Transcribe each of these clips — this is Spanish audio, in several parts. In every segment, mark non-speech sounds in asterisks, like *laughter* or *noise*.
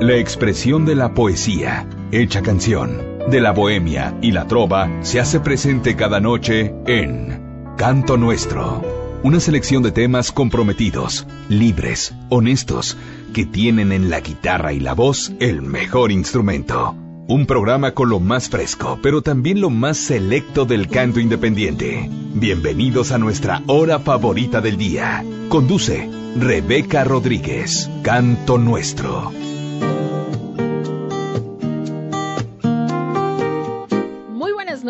La expresión de la poesía, hecha canción, de la bohemia y la trova se hace presente cada noche en Canto Nuestro. Una selección de temas comprometidos, libres, honestos, que tienen en la guitarra y la voz el mejor instrumento. Un programa con lo más fresco, pero también lo más selecto del canto independiente. Bienvenidos a nuestra hora favorita del día. Conduce Rebeca Rodríguez, Canto Nuestro.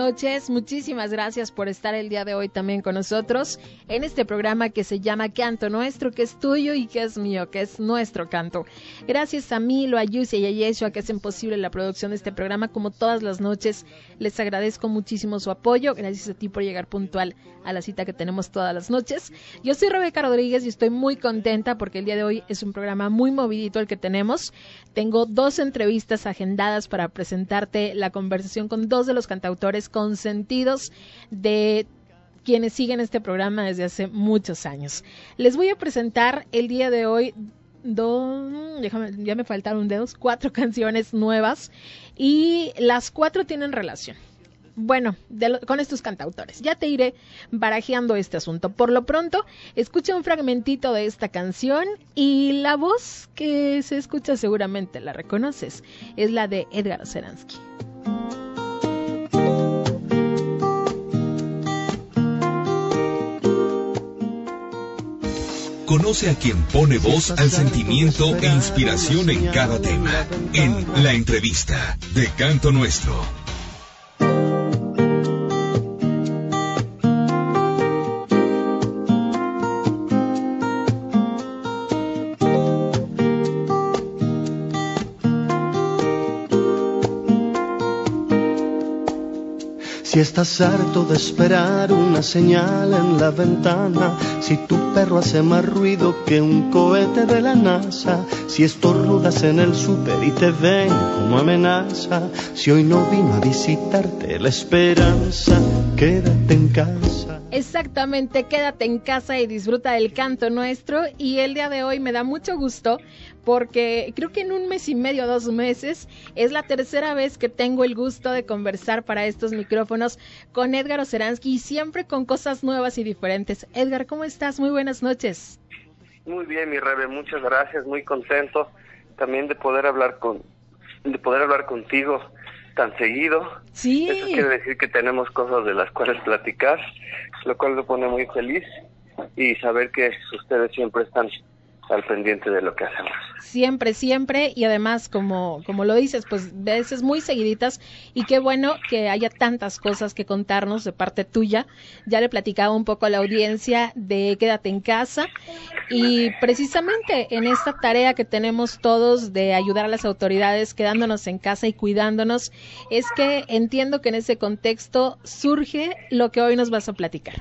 Noches, muchísimas gracias por estar el día de hoy también con nosotros en este programa que se llama Canto Nuestro, que es tuyo y que es mío, que es nuestro canto. Gracias a Milo, a Yusia y a Yeshua que hacen posible la producción de este programa como todas las noches. Les agradezco muchísimo su apoyo, gracias a ti por llegar puntual a la cita que tenemos todas las noches. Yo soy Rebeca Rodríguez y estoy muy contenta porque el día de hoy es un programa muy movidito el que tenemos. Tengo dos entrevistas agendadas para presentarte la conversación con dos de los cantautores consentidos de quienes siguen este programa desde hace muchos años. Les voy a presentar el día de hoy dos, ya me faltaron dedos, cuatro *laughs* canciones nuevas y las cuatro tienen relación. Bueno, con estos cantautores. Ya te iré barajeando este asunto. Por lo pronto, escucha un fragmentito de esta canción y la voz que se escucha seguramente la reconoces. Es la de Edgar Seransky. Conoce a quien pone voz al sentimiento e inspiración en cada tema. En La Entrevista de Canto Nuestro Si estás harto de esperar una señal en la ventana, si tu perro hace más ruido que un cohete de la NASA, si estornudas en el súper y te ven como amenaza, si hoy no vino a visitarte la esperanza, quédate en casa. Exactamente, quédate en casa y disfruta del canto nuestro. Y el día de hoy me da mucho gusto porque creo que en un mes y medio, dos meses, es la tercera vez que tengo el gusto de conversar para estos micrófonos con Edgar Oceransky y siempre con cosas nuevas y diferentes. Edgar, ¿cómo estás? Muy buenas noches. Muy bien, mi Rebe, muchas gracias, muy contento también de poder hablar con de poder hablar contigo tan seguido. Sí. Eso quiere decir que tenemos cosas de las cuales platicar, lo cual me pone muy feliz y saber que ustedes siempre están al pendiente de lo que hacemos. Siempre, siempre, y además, como, como lo dices, pues veces muy seguiditas, y qué bueno que haya tantas cosas que contarnos de parte tuya. Ya le platicaba un poco a la audiencia de Quédate en casa, y precisamente en esta tarea que tenemos todos de ayudar a las autoridades quedándonos en casa y cuidándonos, es que entiendo que en ese contexto surge lo que hoy nos vas a platicar.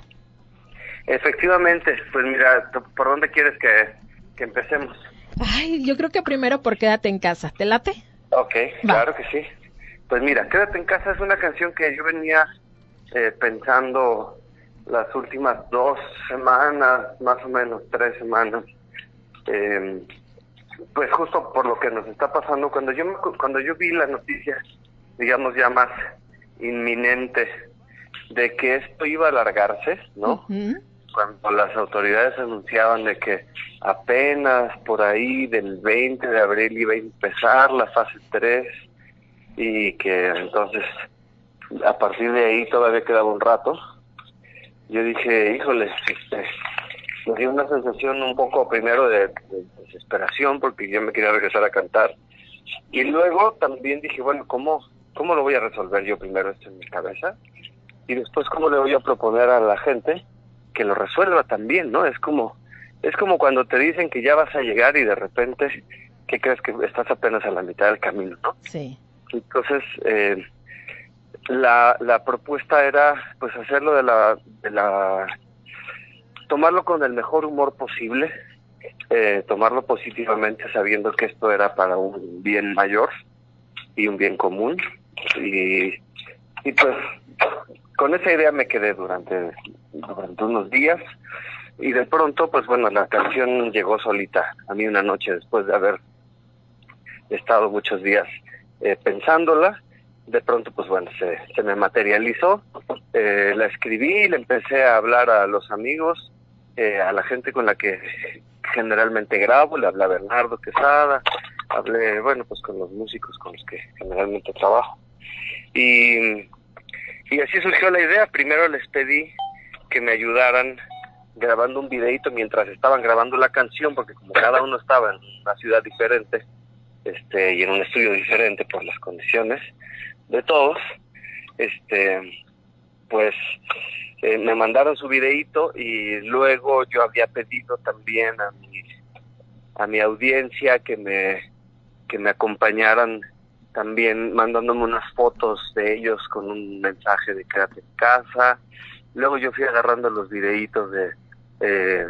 Efectivamente, pues mira, ¿por dónde quieres que que empecemos. Ay, yo creo que primero por Quédate en casa. ¿Te late? Ok, claro que sí. Pues mira, Quédate en casa es una canción que yo venía eh, pensando las últimas dos semanas, más o menos tres semanas. Eh, pues justo por lo que nos está pasando, cuando yo cuando yo vi la noticia, digamos ya más inminente, de que esto iba a alargarse, ¿no? Cuando las autoridades anunciaban de que apenas por ahí del 20 de abril iba a empezar la fase 3 y que entonces a partir de ahí todavía quedaba un rato, yo dije, híjole, este, me dio una sensación un poco primero de, desesperación porque yo me quería regresar a cantar y luego también dije, bueno, ¿cómo, ¿cómo lo voy a resolver yo primero esto en mi cabeza? Y después, ¿cómo le voy a proponer a la gente que lo resuelva también, ¿no? Es como, es como cuando te dicen que ya vas a llegar y de repente, ¿qué crees que estás apenas a la mitad del camino, ¿no? Sí. Entonces, eh, la, la propuesta era, pues, hacerlo de la, de la, tomarlo con el mejor humor posible, eh, tomarlo positivamente sabiendo que esto era para un bien mayor y un bien común y, y pues con esa idea me quedé durante, unos días y de pronto, pues bueno, la canción llegó solita a mí una noche después de haber estado muchos días eh, pensándola. De pronto, pues bueno, se, se me materializó. Eh, la escribí, le empecé a hablar a los amigos, eh, a la gente con la que generalmente grabo, le hablé a Bernardo Quesada, hablé, bueno, pues con los músicos con los que generalmente trabajo. Y, y así surgió la idea. Primero les pedí que me ayudaran grabando un videito mientras estaban grabando la canción, porque como cada uno estaba en una ciudad diferente este, y en un estudio diferente por las condiciones de todos, este, pues eh, me mandaron su videito y luego yo había pedido también a mi, a mi audiencia que me, que me acompañaran también mandándome unas fotos de ellos con un mensaje de quédate en casa. Luego yo fui agarrando los videitos de eh,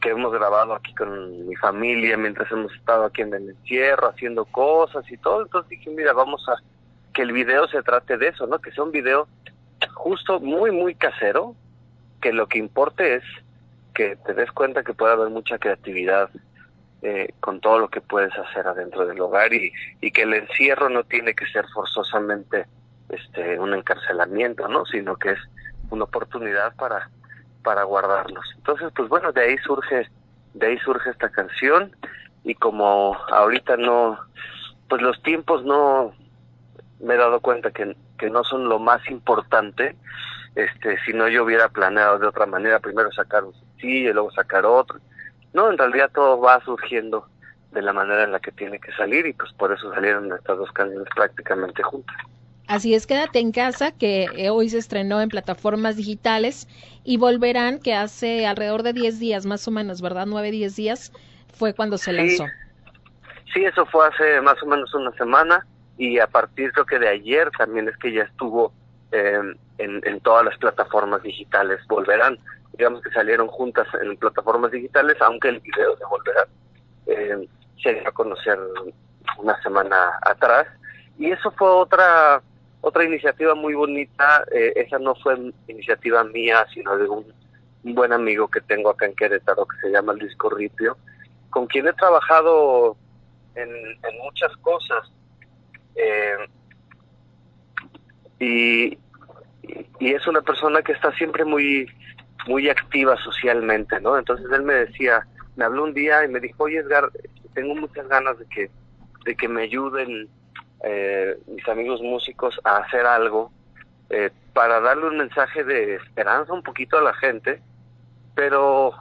que hemos grabado aquí con mi familia mientras hemos estado aquí en el encierro haciendo cosas y todo. Entonces dije, mira, vamos a que el video se trate de eso, ¿no? Que sea un video justo muy, muy casero, que lo que importe es que te des cuenta que puede haber mucha creatividad eh, con todo lo que puedes hacer adentro del hogar y, y que el encierro no tiene que ser forzosamente este un encarcelamiento, ¿no? Sino que es una oportunidad para para guardarlos. Entonces, pues bueno, de ahí surge, de ahí surge esta canción y como ahorita no, pues los tiempos no, me he dado cuenta que, que no son lo más importante, este, si no yo hubiera planeado de otra manera, primero sacar un sí y luego sacar otro. No, en realidad todo va surgiendo de la manera en la que tiene que salir y pues por eso salieron estas dos canciones prácticamente juntas. Así es, quédate en casa, que eh, hoy se estrenó en plataformas digitales y volverán, que hace alrededor de 10 días, más o menos, ¿verdad? 9, 10 días fue cuando se lanzó. Sí, eso fue hace más o menos una semana y a partir creo que de ayer también es que ya estuvo en, en todas las plataformas digitales. Volverán, digamos que salieron juntas en plataformas digitales, aunque el video de Volverán eh, se dio a conocer una semana atrás. Y eso fue otra otra iniciativa muy bonita, eh, esa no fue iniciativa mía, sino de un, buen amigo que tengo acá en Querétaro, que se llama Luis Corripio, con quien he trabajado en, muchas cosas. Eh, y, y es una persona que está siempre muy muy activa socialmente, ¿no? Entonces él me decía, me habló un día y me dijo, oye Edgar, tengo muchas ganas de que de que me ayuden eh, mis amigos músicos a hacer algo eh, para darle un mensaje de esperanza un poquito a la gente, pero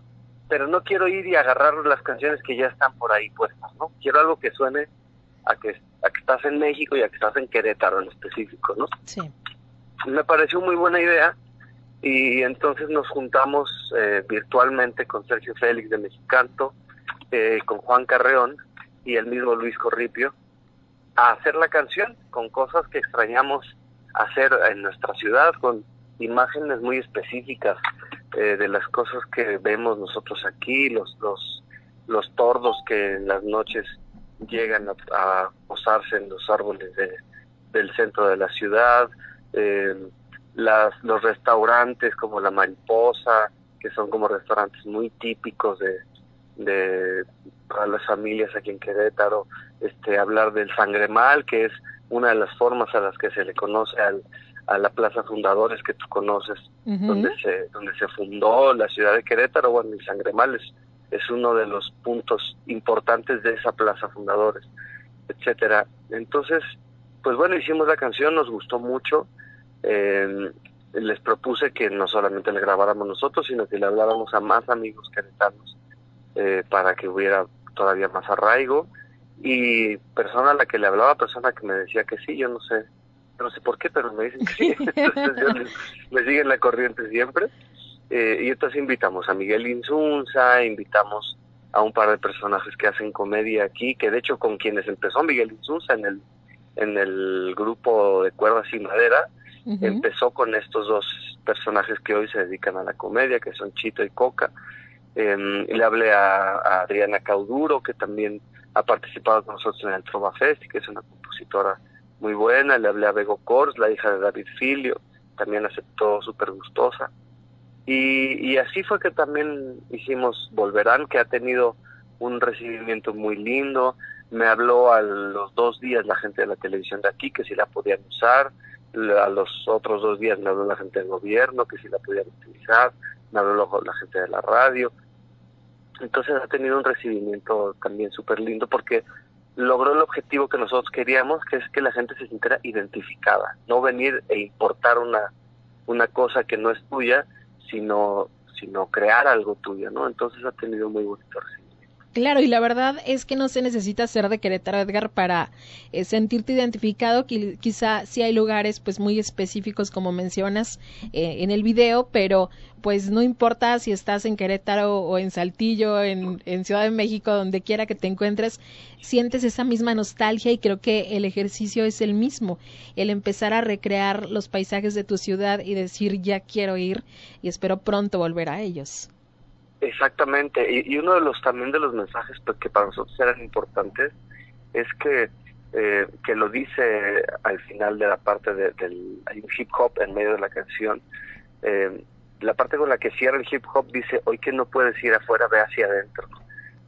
pero no quiero ir y agarrar las canciones que ya están por ahí puestas, ¿no? Quiero algo que suene a que, a que estás en México y a que estás en Querétaro en específico, ¿no? Sí. Me pareció muy buena idea y entonces nos juntamos eh, virtualmente con Sergio Félix de Mexicanto, eh, con Juan Carreón y el mismo Luis Corripio a hacer la canción con cosas que extrañamos hacer en nuestra ciudad, con imágenes muy específicas eh, de las cosas que vemos nosotros aquí, los, los, los tordos que en las noches llegan a, posarse en los árboles de, del centro de la ciudad, eh, las, los restaurantes como La Mariposa, que son como restaurantes muy típicos de, de para las familias aquí en Querétaro, este, hablar del sangre mal, que es una de las formas a las que se le conoce al, a la Plaza Fundadores que tú conoces, donde se donde se fundó la ciudad de Querétaro, bueno, el Sangremal es, es uno de los puntos importantes de esa Plaza Fundadores, etcétera. Entonces, pues bueno, hicimos la canción, nos gustó mucho, eh, les propuse que no solamente le grabáramos nosotros, sino que le habláramos a más amigos queretanos eh, para que hubiera todavía más arraigo y persona a la que le hablaba, persona que me decía que sí, yo no sé, no sé por qué, pero me dicen que sí, *laughs* entonces me siguen la corriente siempre. Eh, y entonces invitamos a Miguel Insunza, invitamos a un par de personajes que hacen comedia aquí, que de hecho con quienes empezó Miguel Insunza en el, en el grupo de cuerdas y madera, empezó con estos dos personajes que hoy se dedican a la comedia, que son Chito y Coca. Eh, le hablé a, a Adriana Cauduro, que también ha participado con nosotros en el Trova Fest, que es una compositora muy buena. Le hablé a Bego Kors, la hija de David Filio, también aceptó súper gustosa. Y, y así fue que también hicimos Volverán, que ha tenido un recibimiento muy lindo. me habló a los dos días la gente de la televisión de aquí que si la podían usar, a los otros dos días me habló la gente del gobierno que si la podían utilizar, me habló la gente de la radio. Entonces ha tenido un recibimiento también súper lindo porque logró el objetivo que nosotros queríamos, que es que la gente se sintiera identificada, no venir e importar una, una cosa que no es tuya, sino, sino crear algo tuyo, ¿no? Entonces ha tenido muy bonito recibimiento. Claro, y la verdad es que no se necesita ser de Querétaro, Edgar, para eh, sentirte identificado. Quizá sí hay lugares pues muy específicos, como mencionas eh, en el video, pero pues no importa si estás en Querétaro o en Saltillo, en, en Ciudad de México, donde quiera que te encuentres, sientes esa misma nostalgia y creo que el ejercicio es el mismo, el empezar a recrear los paisajes de tu ciudad y decir ya quiero ir y espero pronto volver a ellos. Exactamente, y, uno de los también de los mensajes pues, que para nosotros eran importantes es que eh, que lo dice al final de la parte de, del hay un hip hop en medio de la canción. Eh, la parte con la que cierra el hip hop dice hoy que no puedes ir afuera ve hacia adentro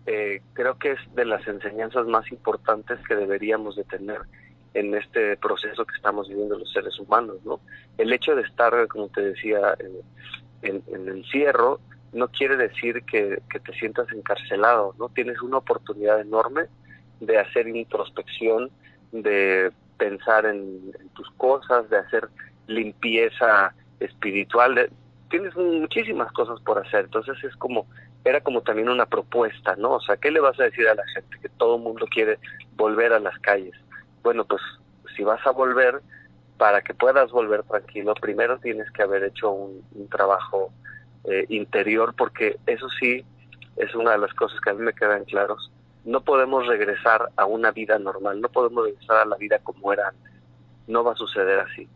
eh, creo que es de las enseñanzas más importantes que deberíamos de tener en este proceso que estamos viviendo los seres humanos no el hecho de estar como te decía en, en el encierro no quiere decir que, te sientas encarcelado, ¿no? Tienes una oportunidad enorme de hacer introspección, de pensar en, tus cosas, de hacer limpieza espiritual, tienes muchísimas cosas por hacer, entonces es como, era como también una propuesta, ¿no? O sea, ¿qué le vas a decir a la gente? Que todo el mundo quiere volver a las calles. Bueno, pues si vas a volver, para que puedas volver tranquilo, primero tienes que haber hecho un trabajo eh, interior, porque eso sí es una de las cosas que a mí me quedan claros. No podemos regresar a una vida normal, no podemos regresar a la vida como era antes. No va a suceder así.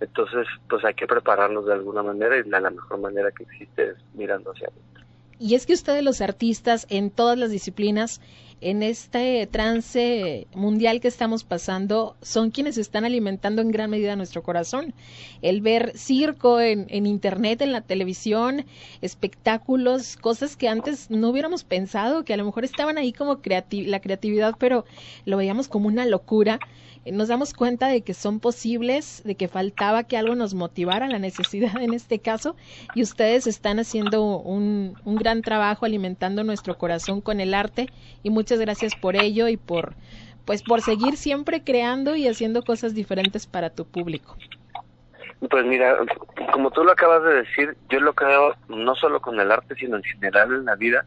Entonces, pues hay que prepararnos de alguna manera y de la mejor manera que existe es mirando hacia adentro. Y es que ustedes los artistas en todas las disciplinas, en este trance mundial que estamos pasando, son quienes están alimentando en gran medida nuestro corazón. El ver circo en, en internet, en la televisión, espectáculos, cosas que antes no hubiéramos pensado, que a lo mejor estaban ahí como la creatividad, pero lo veíamos como una locura nos damos cuenta de que son posibles, de que faltaba que algo nos motivara, la necesidad en este caso, y ustedes están haciendo un, un gran trabajo alimentando nuestro corazón con el arte, y muchas gracias por ello y por, pues, por seguir siempre creando y haciendo cosas diferentes para tu público. Pues mira, como tú lo acabas de decir, yo lo creo no solo con el arte, sino en general en la vida,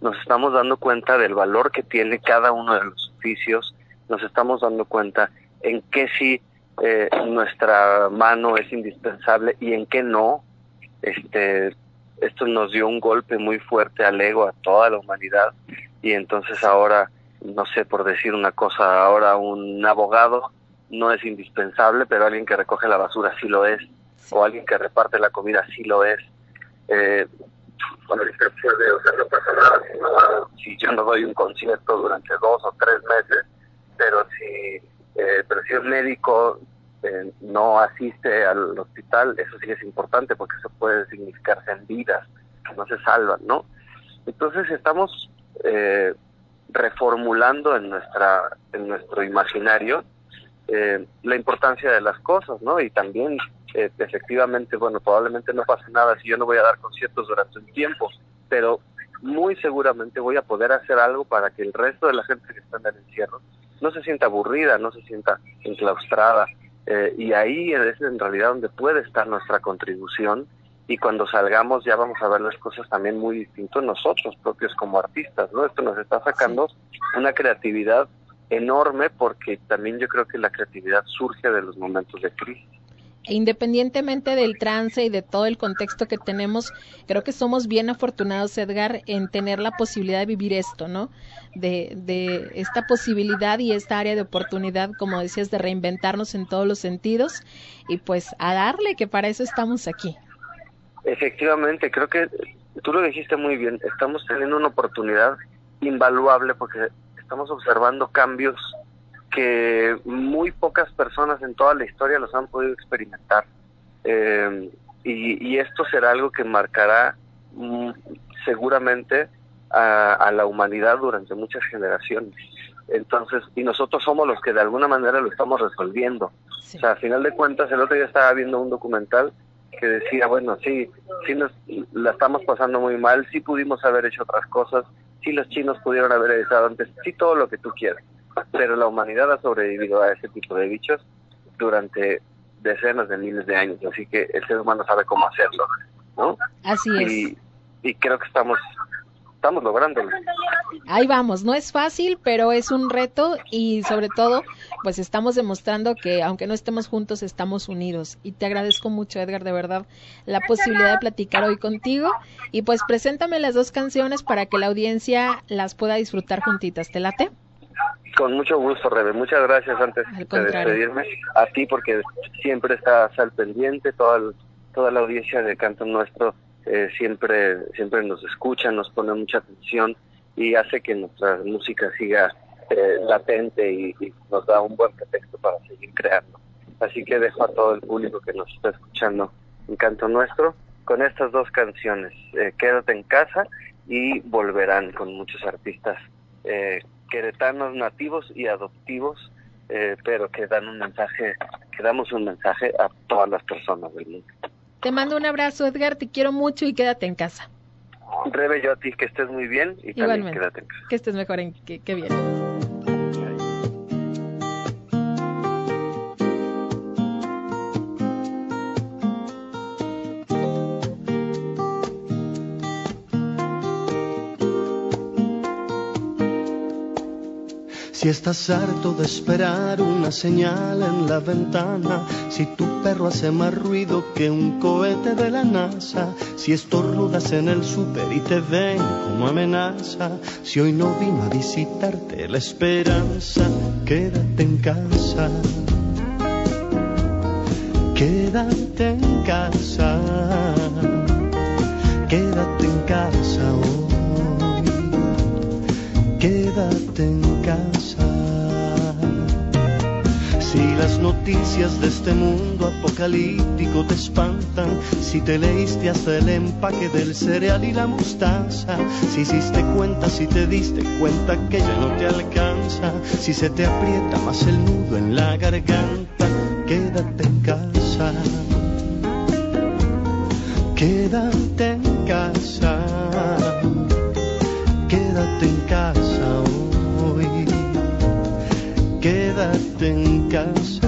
nos estamos dando cuenta del valor que tiene cada uno de los oficios, nos estamos dando cuenta en qué sí eh, nuestra mano es indispensable y en qué no. Este, esto nos dio un golpe muy fuerte al ego, a toda la humanidad, y entonces ahora, no sé por decir una cosa, ahora un abogado no es indispensable, pero alguien que recoge la basura sí lo es, o alguien que reparte la comida sí lo es. Eh, bueno, si yo no doy un concierto durante dos o tres meses, pero si, eh, pero médico eh, no asiste al hospital, eso sí es importante porque eso puede significar en vidas que no se salvan, ¿no? Entonces estamos eh, reformulando en nuestra en nuestro imaginario la importancia de las cosas, ¿no? Y también efectivamente, bueno, probablemente no pase nada si yo no voy a dar conciertos durante un tiempo, pero muy seguramente voy a poder hacer algo para que el resto de la gente que está en el encierro no se sienta aburrida, no se sienta enclaustrada. Eh, y ahí es en realidad donde puede estar nuestra contribución y cuando salgamos ya vamos a ver las cosas también muy distintos nosotros propios como artistas, ¿no? Esto nos está sacando una creatividad enorme porque también yo creo que la creatividad surge de los momentos de crisis. Independientemente del trance y de todo el contexto que tenemos, creo que somos bien afortunados, Edgar, en tener la posibilidad de vivir esto, ¿no? De, de esta posibilidad y esta área de oportunidad, como decías, de reinventarnos en todos los sentidos y pues a darle, que para eso estamos aquí. Efectivamente, creo que tú lo dijiste muy bien, estamos teniendo una oportunidad invaluable porque estamos observando cambios que muy pocas personas en toda la historia los han podido experimentar. Eh, y, esto será algo que marcará mm, seguramente a, la humanidad durante muchas generaciones. Entonces, y nosotros somos los que de alguna manera lo estamos resolviendo. O sea, al final de cuentas, el otro día estaba viendo un documental que decía, bueno, sí, sí nos, la estamos pasando muy mal, sí pudimos haber hecho otras cosas, sí los chinos pudieron haber estado antes, sí todo lo que tú quieras, pero la humanidad ha sobrevivido a ese tipo de bichos durante decenas de miles de años, así que el ser humano sabe cómo hacerlo, ¿no? Así es. y creo que estamos estamos lográndolo. Ahí vamos, no es fácil, pero es un reto y sobre todo, pues estamos demostrando que aunque no estemos juntos, estamos unidos. Y te agradezco mucho, Edgar, de verdad, la posibilidad de platicar hoy contigo. Y pues preséntame las dos canciones para que la audiencia las pueda disfrutar juntitas. ¿Te late? Con mucho gusto, Rebe. Muchas gracias antes de despedirme a ti porque siempre estás al pendiente, toda, toda la audiencia de Canto Nuestro eh, siempre, siempre nos escucha, nos pone mucha atención y hace que nuestra música siga eh, latente y, nos da un buen pretexto para seguir creando. Así que dejo a todo el público que nos está escuchando en Canto Nuestro con estas dos canciones, eh, Quédate en casa y Volverán con muchos artistas queretanos nativos y adoptivos, pero que dan un mensaje, que damos un mensaje a todas las personas del mundo. Te mando un abrazo, Edgar, te quiero mucho y quédate en casa. Rebe, yo a ti que estés muy bien y también quédate en casa. Que estés mejor, en, que, que bien. Si estás harto de esperar una señal en la ventana, si tu perro hace más ruido que un cohete de la NASA, si estornudas en el súper y te ven como amenaza, si hoy no vino a visitarte la esperanza, quédate en casa. Quédate en casa. De este mundo apocalíptico te espantan, si te leíste hasta el empaque del cereal y la mostaza, si hiciste cuenta, si te diste cuenta que ya no te alcanza, si se te aprieta más el nudo en la garganta, quédate en casa. Quédate en casa. Quédate en casa quédate en casa.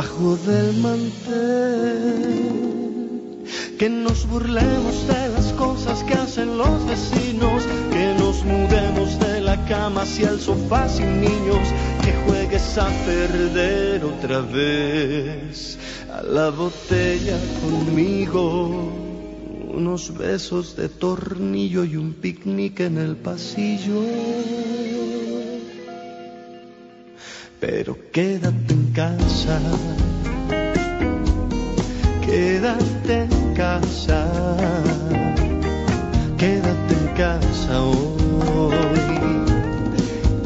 Debajo del mantel. Que nos burlemos de las cosas que hacen los vecinos, que nos mudemos de la cama hacia el sofá sin niños, que juegues a perder otra vez a la botella conmigo unos besos de tornillo y un picnic en el pasillo. Pero quédate en casa, quédate en casa, quédate en casa hoy,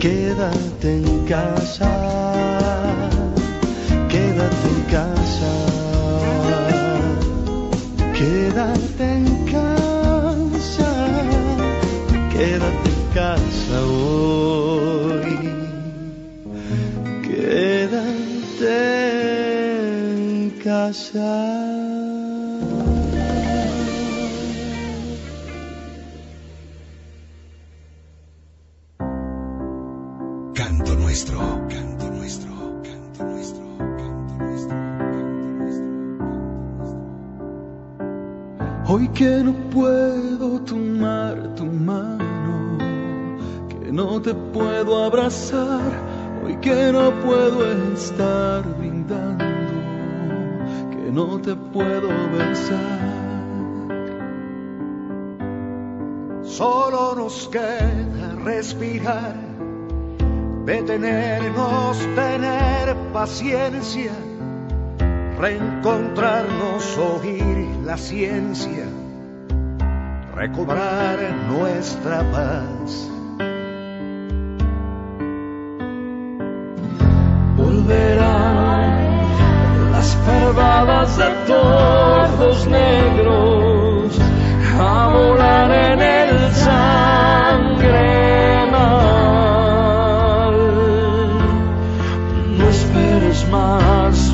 quédate en casa, en Respirar detenernos, tener paciencia, reencontrarnos, oír la ciencia, recobrar nuestra paz. Volverán las pervadas de todos negros a volar en el sangre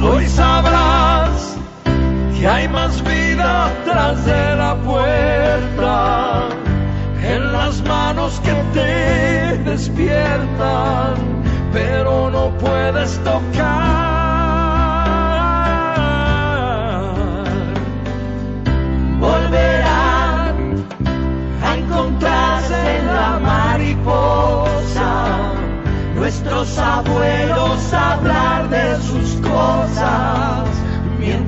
hoy sabrás que hay más vida tras de la puerta, en las manos que te despiertan, pero no puedes tocar. volverán a encontrarse en la mariposa. Nuestros abuelos hablar de sus.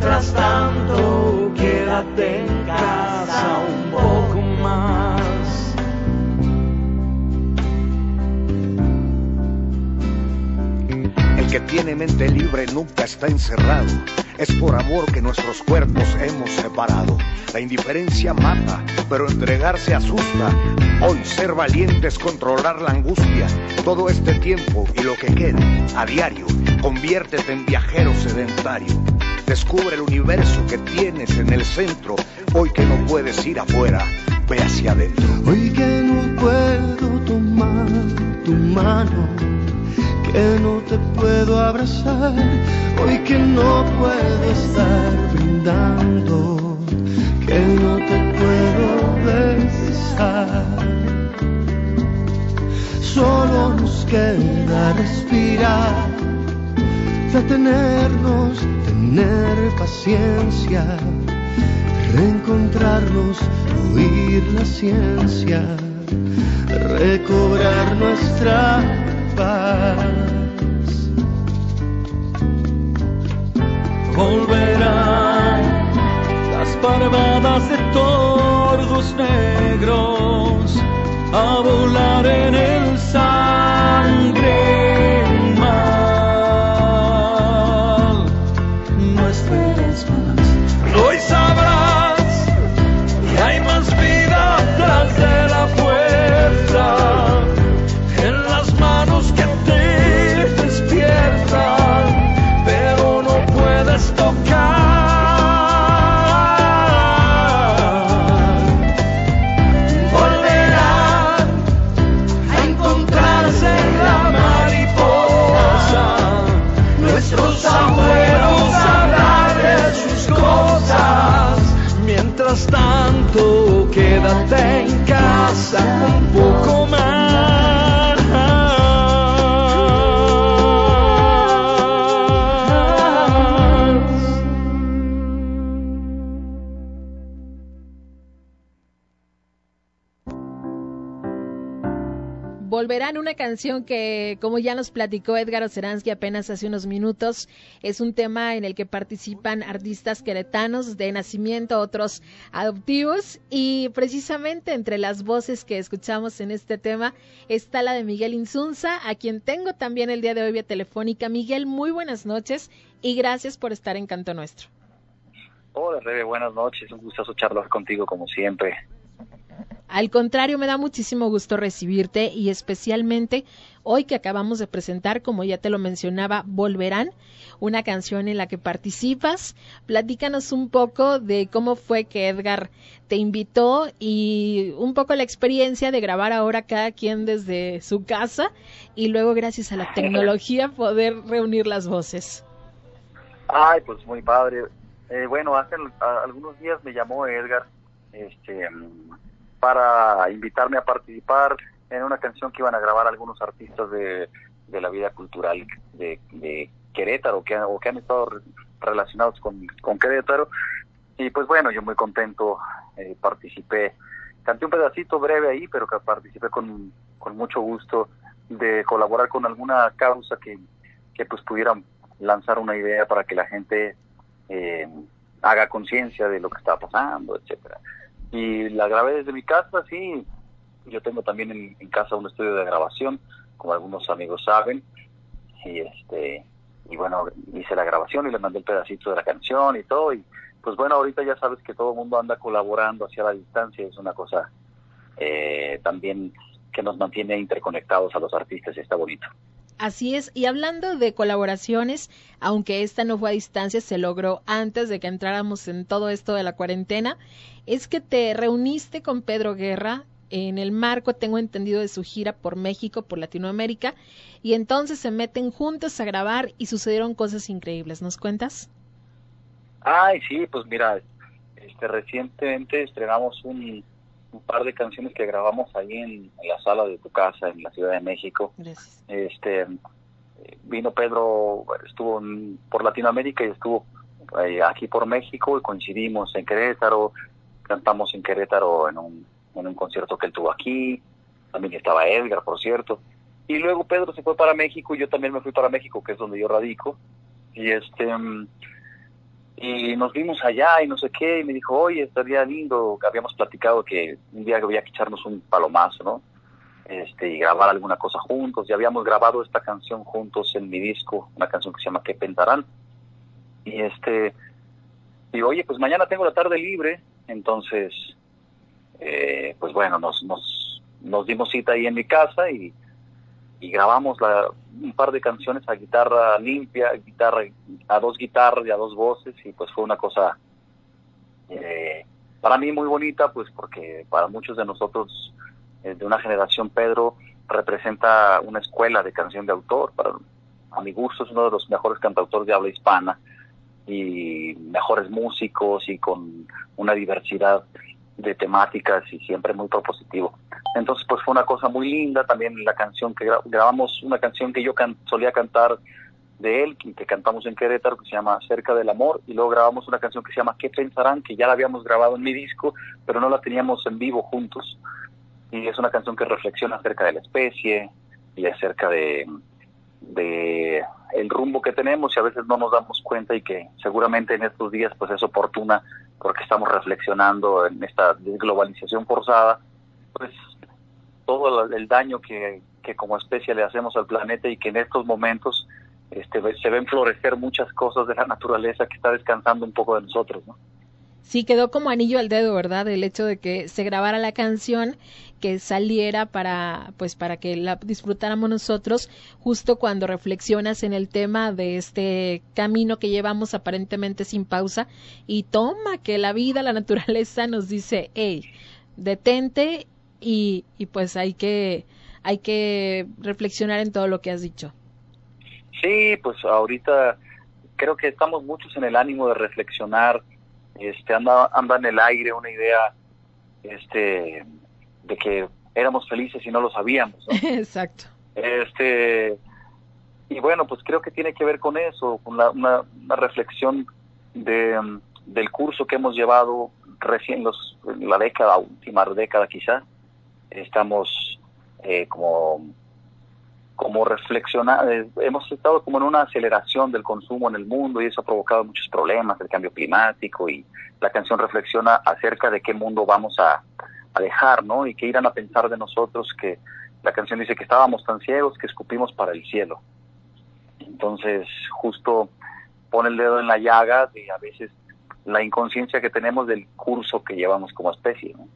Mientras tanto, quédate en casa un poco más. El que tiene mente libre nunca está encerrado. Es por amor que nuestros cuerpos hemos separado. La indiferencia mata, pero entregarse asusta. Hoy ser valiente es controlar la angustia. Todo este tiempo y lo que quede, a diario, conviértete en viajero sedentario. Descubre el universo que tienes en el centro. Hoy que no puedes ir afuera, ve hacia adentro. Hoy que no puedo tomar tu mano, que no te puedo abrazar, hoy que no puedo estar brindando, que no te puedo besar. Solo nos queda respirar, detenernos, tener paciencia, reencontrarnos, oír la ciencia, recobrar nuestra paz. Volverán las barbadas de tordos negros a volar en el sangre puerta, en Una canción que, como ya nos platicó Edgar Oceransky apenas hace unos minutos, es un tema en el que participan artistas queretanos de nacimiento, otros adoptivos, y precisamente entre las voces que escuchamos en este tema está la de Miguel Insunza, a quien tengo también el día de hoy vía telefónica. Miguel, muy buenas noches y gracias por estar en Canto Nuestro. Hola, Rebe, buenas noches. Un gustazo charlar contigo como siempre. Al contrario, me da muchísimo gusto recibirte y especialmente hoy que acabamos de presentar, como ya te lo mencionaba, Volverán, una canción en la que participas. Platícanos un poco de cómo fue que Edgar te invitó y un poco la experiencia de grabar ahora cada quien desde su casa y luego gracias a la tecnología poder reunir las voces. Ay, pues muy padre. Eh, bueno, hace algunos días me llamó Edgar este, para invitarme a participar en una canción que iban a grabar algunos artistas de, de la vida cultural de, Querétaro que, o que han estado re- relacionados con, con Querétaro. Y pues bueno, yo muy contento eh, participé. Canté un pedacito breve ahí, pero que participé con, con mucho gusto de colaborar con alguna causa que, que pues pudieran lanzar una idea para que la gente eh, haga conciencia de lo que está pasando, etcétera. Y la grabé desde mi casa, sí. Yo tengo también en, casa un estudio de grabación como algunos amigos saben. Y este y bueno, hice la grabación y le mandé el pedacito de la canción y todo. Y pues bueno, ahorita ya sabes que todo el mundo anda colaborando hacia la distancia. Es una cosa eh, también que nos mantiene interconectados a los artistas y está bonito. Así es, y hablando de colaboraciones, aunque esta no fue a distancia, se logró antes de que entráramos en todo esto de la cuarentena, es que te reuniste con Pedro Guerra en el marco, tengo entendido, de su gira por México, por Latinoamérica, y entonces se meten juntos a grabar y sucedieron cosas increíbles. ¿Nos cuentas? Ay, sí, pues mira, este, recientemente estrenamos un, un par de canciones que grabamos ahí en, la sala de tu casa en la Ciudad de México. Este vino Pedro, estuvo por Latinoamérica y estuvo eh, aquí por México y coincidimos en Querétaro, cantamos en Querétaro en un, en un concierto que él tuvo aquí, también estaba Edgar, por cierto. Y luego Pedro se fue para México y yo también me fui para México, que es donde yo radico. Y este y nos vimos allá y no sé qué, y me dijo, oye, estaría lindo, habíamos platicado que un día había que echarnos un palomazo, ¿no? Este, y grabar alguna cosa juntos, y habíamos grabado esta canción juntos en mi disco, una canción que se llama ¿Qué pensarán? Y este, y oye, pues mañana tengo la tarde libre, entonces, eh, pues bueno, nos, nos, nos dimos cita ahí en mi casa y y grabamos la, un par de canciones a guitarra limpia, guitarra a dos guitarras y a dos voces y pues fue una cosa eh, para mí muy bonita pues porque para muchos de nosotros eh, de una generación Pedro representa una escuela de canción de autor. Para a mi gusto es uno de los mejores cantautores de habla hispana y mejores músicos y con una diversidad de temáticas y siempre muy propositivo. Entonces, pues fue una cosa muy linda. También la canción que grabamos, una canción que yo solía cantar de él, que, cantamos en Querétaro, que se llama Cerca del Amor, y luego grabamos una canción que se llama ¿Qué pensarán? que ya la habíamos grabado en mi disco, pero no la teníamos en vivo juntos. Y es una canción que reflexiona acerca de la especie y acerca de, de el rumbo que tenemos y a veces no nos damos cuenta y que seguramente en estos días pues es oportuna porque estamos reflexionando en esta globalización forzada, pues todo el daño que, que como especie le hacemos al planeta y que en estos momentos este, se ven florecer muchas cosas de la naturaleza que está descansando un poco de nosotros, ¿no? Sí, quedó como anillo al dedo, ¿verdad? El hecho de que se grabara la canción, que saliera para, pues, para que la disfrutáramos nosotros, justo cuando reflexionas en el tema de este camino que llevamos aparentemente sin pausa, y toma que la vida, la naturaleza nos dice, hey, detente y, y pues hay que, hay que reflexionar en todo lo que has dicho. Sí, pues ahorita creo que estamos muchos en el ánimo de reflexionar este anda, anda en el aire una idea este de que éramos felices y no lo sabíamos *laughs* exacto. Este y bueno pues creo que tiene que ver con eso con la, una, reflexión de del curso que hemos llevado recién los la década última década quizá. Estamos eh, como como reflexionar, eh, hemos estado como en una aceleración del consumo en el mundo y eso ha provocado muchos problemas, el cambio climático y la canción reflexiona acerca de qué mundo vamos a, dejar, ¿no? Y qué irán a pensar de nosotros que la canción dice que estábamos tan ciegos que escupimos para el cielo. Entonces, justo pone el dedo en la llaga de a veces la inconsciencia que tenemos del curso que llevamos como especie, ¿no?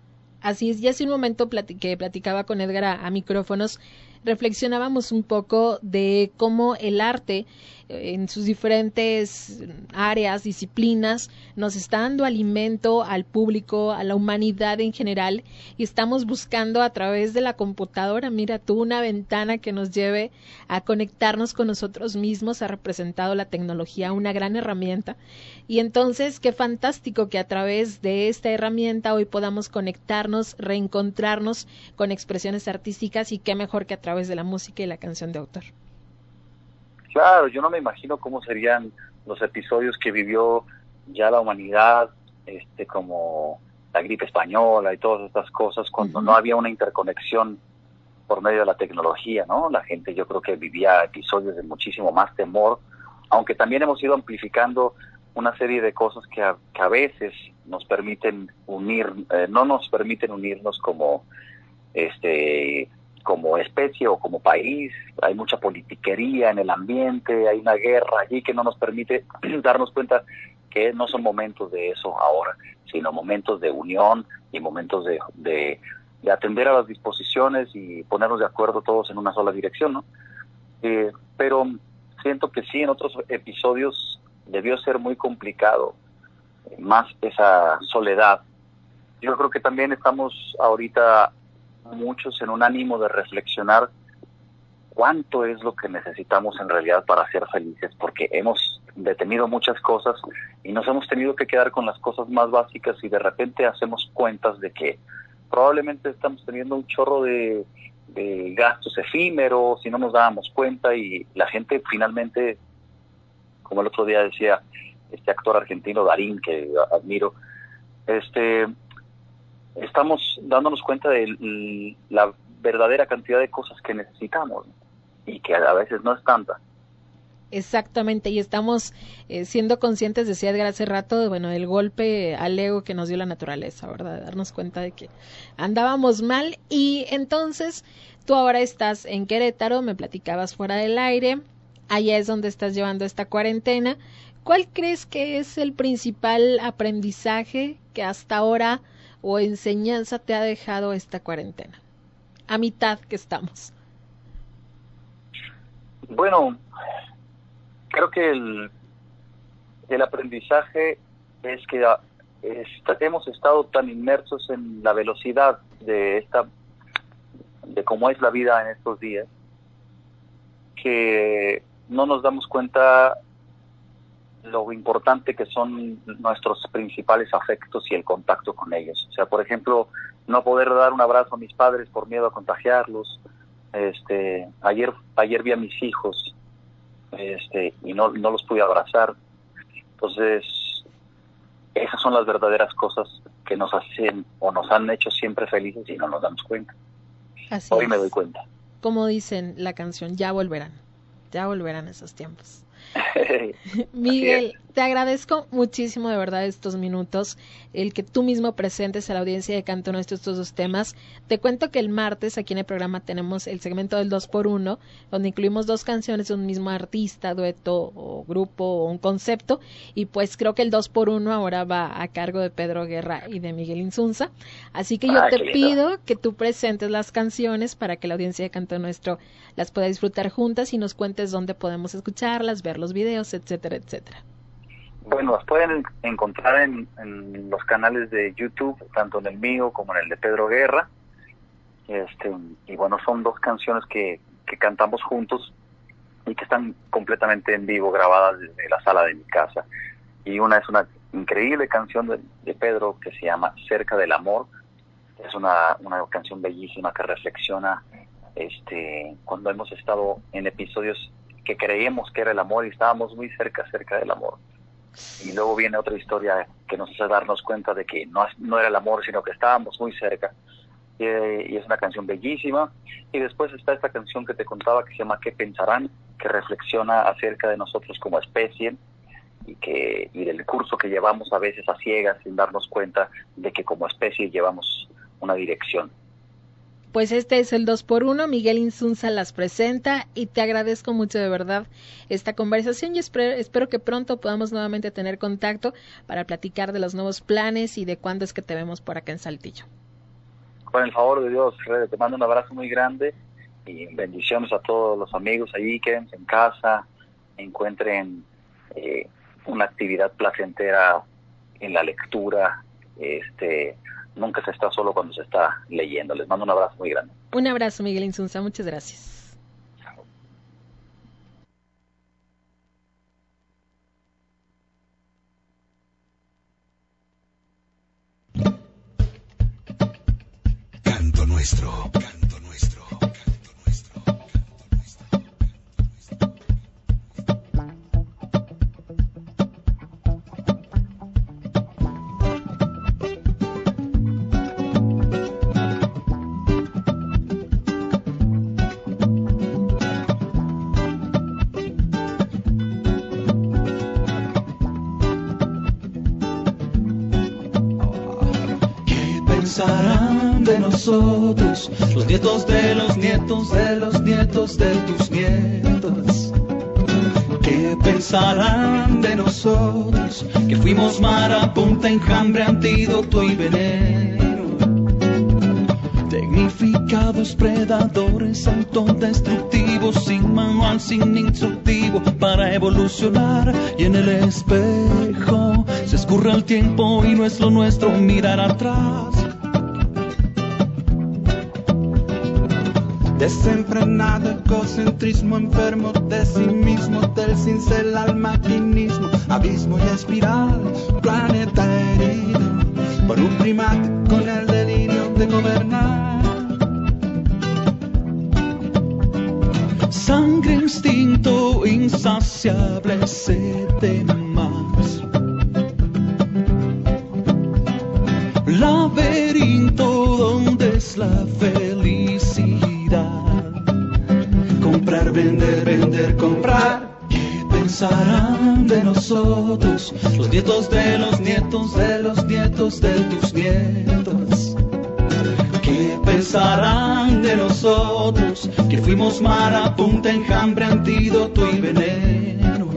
Así es, ya hace un momento que platicaba con Edgar a micrófonos, reflexionábamos un poco de cómo el arte en sus diferentes áreas, disciplinas, nos está dando alimento al público, a la humanidad en general, y estamos buscando a través de la computadora, mira tú, una ventana que nos lleve a conectarnos con nosotros mismos, ha representado la tecnología una gran herramienta. Y entonces, qué fantástico que a través de esta herramienta hoy podamos conectarnos, reencontrarnos con expresiones artísticas y qué mejor que a través de la música y la canción de autor. Claro, yo no me imagino cómo serían los episodios que vivió ya la humanidad, este, como la gripe española y todas estas cosas, cuando no había una interconexión por medio de la tecnología, ¿no? La gente yo creo que vivía episodios de muchísimo más temor, aunque también hemos ido amplificando una serie de cosas que a, que a veces nos permiten unir, eh, no nos permiten unirnos como este como especie o como país, hay mucha politiquería en el ambiente, hay una guerra allí que no nos permite *clears throat* darnos cuenta que no son momentos de eso ahora, sino momentos de unión y momentos de, de, atender a las disposiciones y ponernos de acuerdo todos en una sola dirección, ¿no? Eh, pero siento que sí, en otros episodios debió ser muy complicado, más esa soledad. Yo creo que también estamos ahorita muchos en un ánimo de reflexionar cuánto es lo que necesitamos en realidad para ser felices, porque hemos detenido muchas cosas y nos hemos tenido que quedar con las cosas más básicas y de repente hacemos cuentas de que probablemente estamos teniendo un chorro de, gastos efímeros y no nos dábamos cuenta y la gente finalmente, como el otro día decía este actor argentino Darín, que admiro, este estamos dándonos cuenta de la verdadera cantidad de cosas que necesitamos y que a veces no es tanta. Exactamente, y estamos eh, siendo conscientes, decía Edgar hace rato, bueno, del golpe al ego que nos dio la naturaleza, ¿verdad? darnos cuenta de que andábamos mal y entonces tú ahora estás en Querétaro, me platicabas fuera del aire, allá es donde estás llevando esta cuarentena. ¿Cuál crees que es el principal aprendizaje que hasta ahora o enseñanza te ha dejado esta cuarentena? A mitad que estamos. Bueno, creo que el, el aprendizaje es que hemos estado tan inmersos en la velocidad de esta de cómo es la vida en estos días que no nos damos cuenta lo importante que son nuestros principales afectos y el contacto con ellos. O sea, por ejemplo, no poder dar un abrazo a mis padres por miedo a contagiarlos, este, ayer, ayer vi a mis hijos, este, y no, no los pude abrazar. Entonces, esas son las verdaderas cosas que nos hacen o nos han hecho siempre felices y no nos damos cuenta. Hoy me doy cuenta. Como dicen la canción, ya volverán, ya volverán esos tiempos. *laughs* *laughs* Miguel, te agradezco muchísimo de verdad estos minutos, el que tú mismo presentes a la audiencia de Canto Nuestro estos dos temas. Te cuento que el martes aquí en el programa tenemos el segmento del 2 por 1 donde incluimos dos canciones de un mismo artista, dueto o grupo o un concepto, y pues creo que el 2 por 1 ahora va a cargo de Pedro Guerra y de Miguel Insunza. Así que yo ah, te pido que tú presentes las canciones para que la audiencia de Canto Nuestro las pueda disfrutar juntas y nos cuentes dónde podemos escucharlas, ver los videos, etcétera, etcétera. Bueno, las pueden encontrar en, los canales de YouTube, tanto en el mío como en el de Pedro Guerra. Este, y bueno, son dos canciones que, que cantamos juntos y que están completamente en vivo, grabadas desde la sala de mi casa. Y una es una increíble canción de, de Pedro que se llama Cerca del Amor. Es una, una canción bellísima que reflexiona este, cuando hemos estado en episodios que creíamos que era el amor y estábamos muy cerca, cerca del amor. Y luego viene otra historia que nos hace darnos cuenta de que no, no era el amor, sino que estábamos muy cerca. Y, es una canción bellísima. Y después está esta canción que te contaba que se llama ¿Qué pensarán? que reflexiona acerca de nosotros como especie y, que, y del curso que llevamos a veces a ciegas sin darnos cuenta de que como especie llevamos una dirección pues este es el 2 por 1 Miguel Insunza las presenta y te agradezco mucho de verdad esta conversación y espero, que pronto podamos nuevamente tener contacto para platicar de los nuevos planes y de cuándo es que te vemos por acá en Saltillo. Con el favor de Dios, te mando un abrazo muy grande y bendiciones a todos los amigos allí, quédense en casa, encuentren eh, una actividad placentera en la lectura, este nunca se está solo cuando se está leyendo. Les mando un abrazo muy grande. Un abrazo, Miguel Insunza. Muchas gracias. Canto nuestro. Nosotros, los nietos de los nietos de los nietos de tus nietos. ¿Qué pensarán de nosotros? Que fuimos mar punta, enjambre, antídoto y veneno. Tecnificados predadores autodestructivos, sin manual, sin instructivo, para evolucionar. Y en el espejo se escurre el tiempo y no es lo nuestro mirar atrás. Desenfrenado egocentrismo enfermo de sí mismo, del cincel al maquinismo, abismo y espiral, planeta herido por un primate con el delirio de gobernar. Sangre, instinto insaciable, sed de pensarán de nosotros? Que fuimos mar punta, enjambre, antídoto y veneno.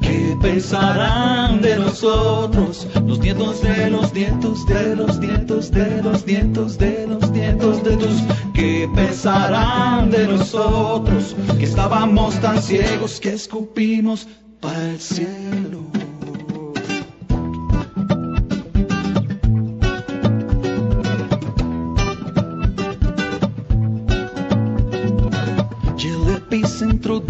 ¿Qué pensarán de nosotros? Los nietos de los nietos de los nietos de los nietos de los nietos de tus. ¿Qué pensarán de nosotros? Que estábamos tan ciegos que escupimos para el cielo.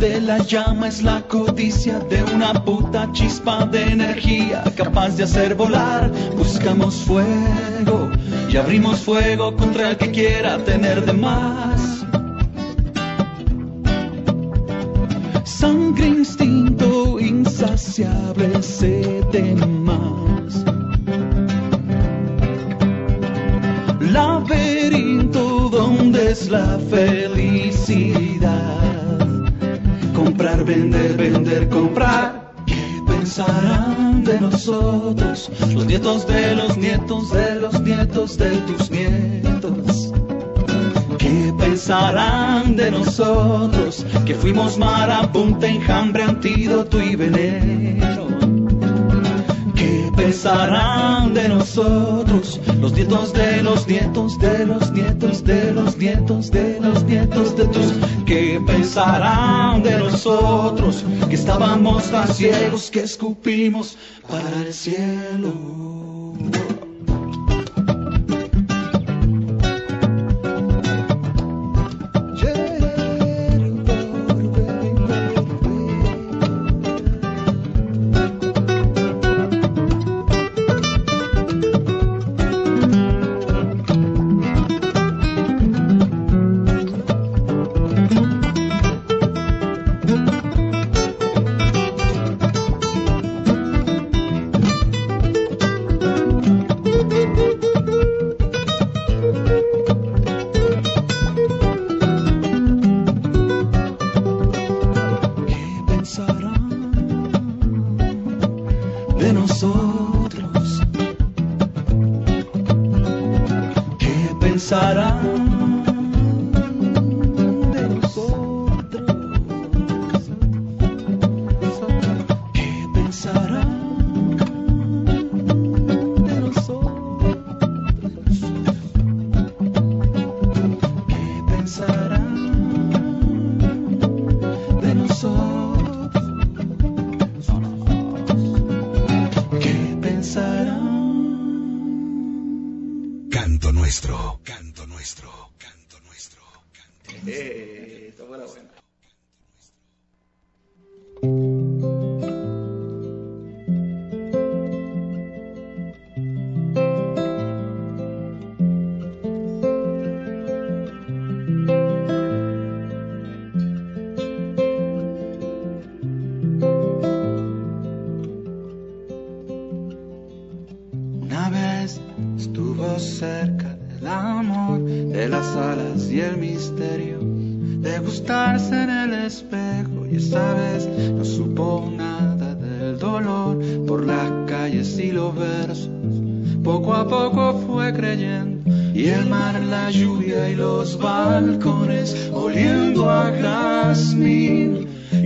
De la llama es la codicia de una puta chispa de energía capaz de hacer volar. Buscamos fuego y abrimos fuego contra el que quiera tener de más. Sangre, instinto insaciable, sed de más. Laberinto donde es la felicidad. Comprar, vender, vender, comprar. ¿Qué pensarán de nosotros? Los nietos de los nietos de los nietos de tus nietos. ¿Qué pensarán de nosotros? Que fuimos mar punta, enjambre, antídoto y veneno. ¿Qué pensarán de nosotros? Los nietos de los nietos de los nietos de los nietos de los nietos de tus. ¿Qué pensarán de nosotros? Que estábamos tan ciegos que escupimos para el cielo.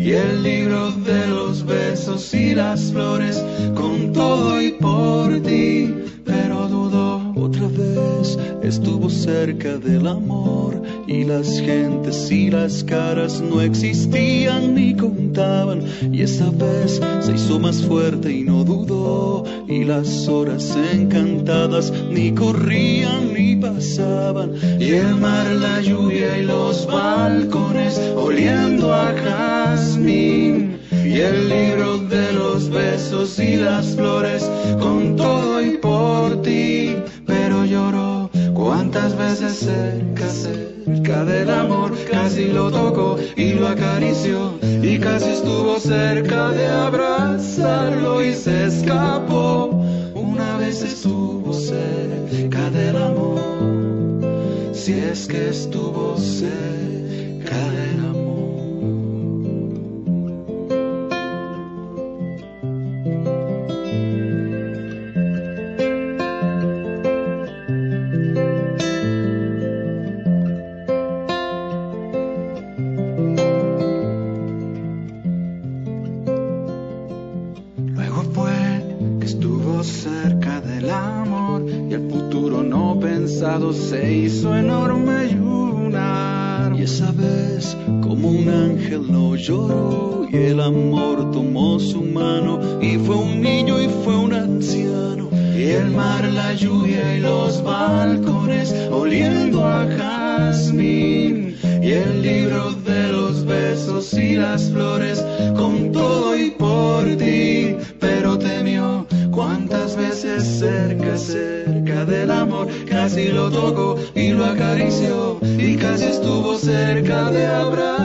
Y el libro de los besos y las flores con todo y por ti, pero dudó otra vez, estuvo cerca del amor y las gentes y las caras no existían ni contaban y esa vez se hizo más fuerte y no dudó y las horas encantadas ni corrían y el mar, la lluvia y los balcones oliendo a jazmín. Y el libro de los besos y las flores con todo y por ti. Pero lloró cuántas veces cerca cerca del amor. Casi lo tocó y lo acarició. Y casi estuvo cerca de abrazarlo y se escapó vez estuvo cerca del amor. Si es que estuvo cerca del amor lloró y el amor tomó su mano y fue un niño y fue un anciano. Y el mar, la lluvia y los balcones oliendo a jazmín. Y el libro de los besos y las flores con todo y por ti, pero temió cuántas veces cerca, cerca del amor, casi lo tocó y lo acarició y casi estuvo cerca de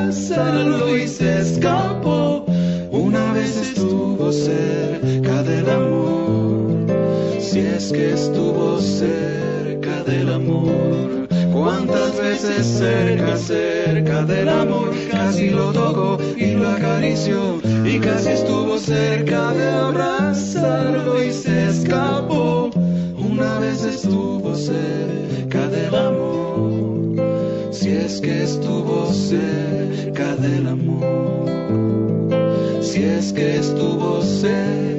abrazarlo y se escapó. Una vez estuvo cerca del amor, si es que estuvo cerca del amor. Cuántas veces cerca, cerca del amor, casi lo tocó y lo acarició y casi estuvo cerca de abrazarlo y se escapó. Una vez estuvo cerca del amor, si es que estuvo cerca estuvo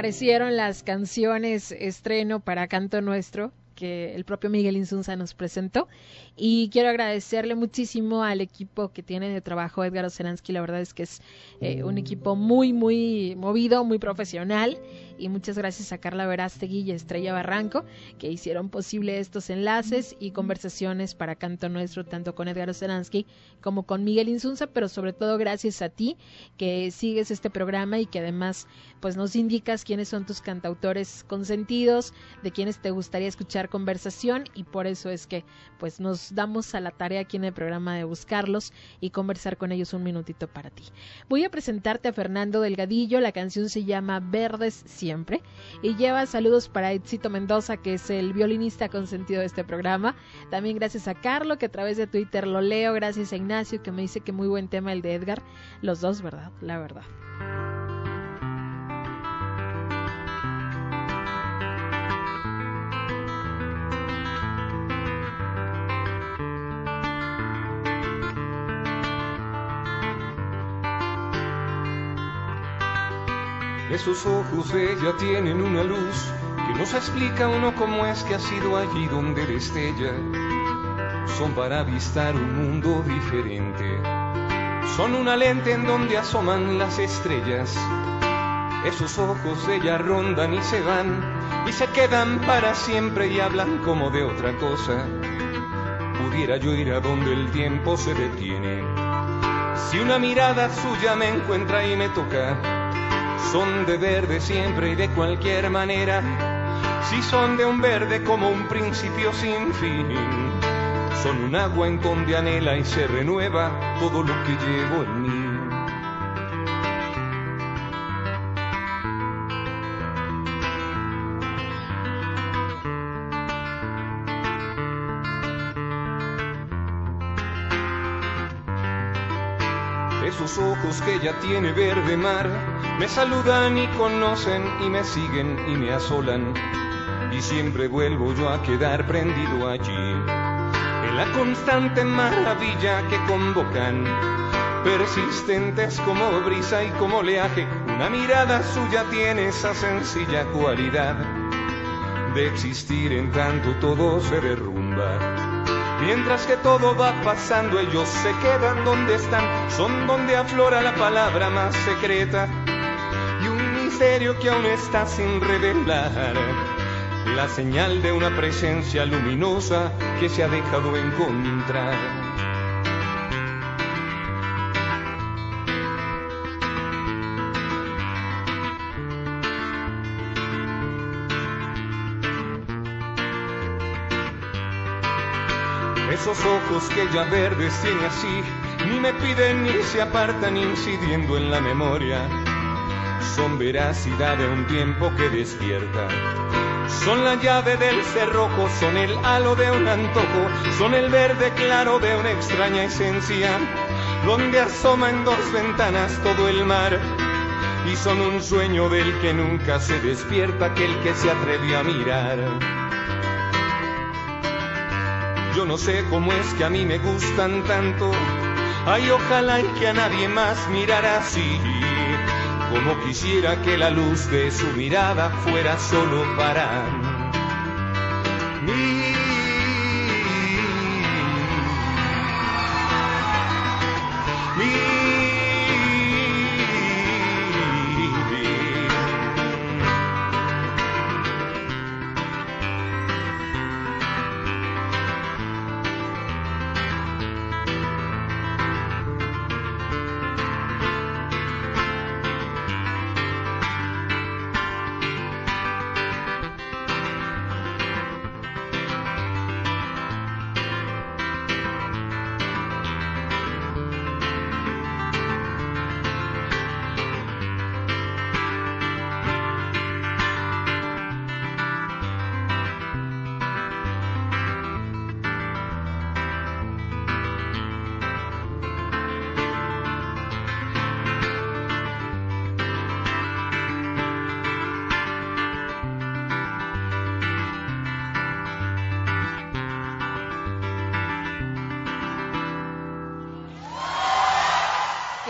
¿Qué te parecieron las canciones estreno para Canto Nuestro? que el propio Miguel Insunza nos presentó. Y quiero agradecerle muchísimo al equipo que tiene de trabajo Edgar Oceransky. La verdad es que es eh, un equipo muy, muy movido, muy profesional. Y muchas gracias a Carla Verástegui y Estrella Barranco que hicieron posible estos enlaces y conversaciones para Canto Nuestro, tanto con Edgar Oceransky como con Miguel Insunza, pero sobre todo gracias a ti que sigues este programa y que además pues nos indicas quiénes son tus cantautores consentidos, de quienes te gustaría escuchar conversación y por eso es que pues nos damos a la tarea aquí en el programa de buscarlos y conversar con ellos un minutito para ti. Voy a presentarte a Fernando Delgadillo, la canción se llama Verdes Siempre y lleva saludos para Éxito Mendoza, que es el violinista consentido de este programa. También gracias a Carlo, que a través de Twitter lo leo, gracias a Ignacio, que me dice que muy buen tema el de Edgar. Los dos, ¿verdad? La verdad. Esos ojos de ella tienen una luz que nos explica uno cómo es que ha sido allí donde destella. Son para avistar un mundo diferente. Son una lente en donde asoman las estrellas. Esos ojos de ella rondan y se van y se quedan para siempre y hablan como de otra cosa. Pudiera yo ir a donde el tiempo se detiene. Si una mirada suya me encuentra y me toca, son de verde siempre y de cualquier manera. Si son de un verde como un principio sin fin, son un agua en donde anhela y se renueva todo lo que llevo en mí. Esos ojos que ya tiene verde mar me saludan y conocen y me siguen y me asolan. Y siempre vuelvo yo a quedar prendido allí. En la constante maravilla que convocan persistentes como brisa y como oleaje una mirada suya tiene esa sencilla cualidad de existir en tanto todo se derrumba. Mientras que todo va pasando, ellos se quedan donde están, son donde aflora la palabra más secreta misterio que aún está sin revelar. La señal de una presencia luminosa que se ha dejado encontrar. Esos ojos que ya verdes tiene así, ni me piden ni se apartan incidiendo en la memoria. Son veracidad de un tiempo que despierta. Son la llave del cerrojo, son el halo de un antojo, son el verde claro de una extraña esencia, donde asoma en dos ventanas todo el mar. Y son un sueño del que nunca se despierta aquel que se atreve a mirar. Yo no sé cómo es que a mí me gustan tanto. Ay, ojalá y que a nadie más mirara así. Como quisiera que la luz de su mirada fuera solo para mí.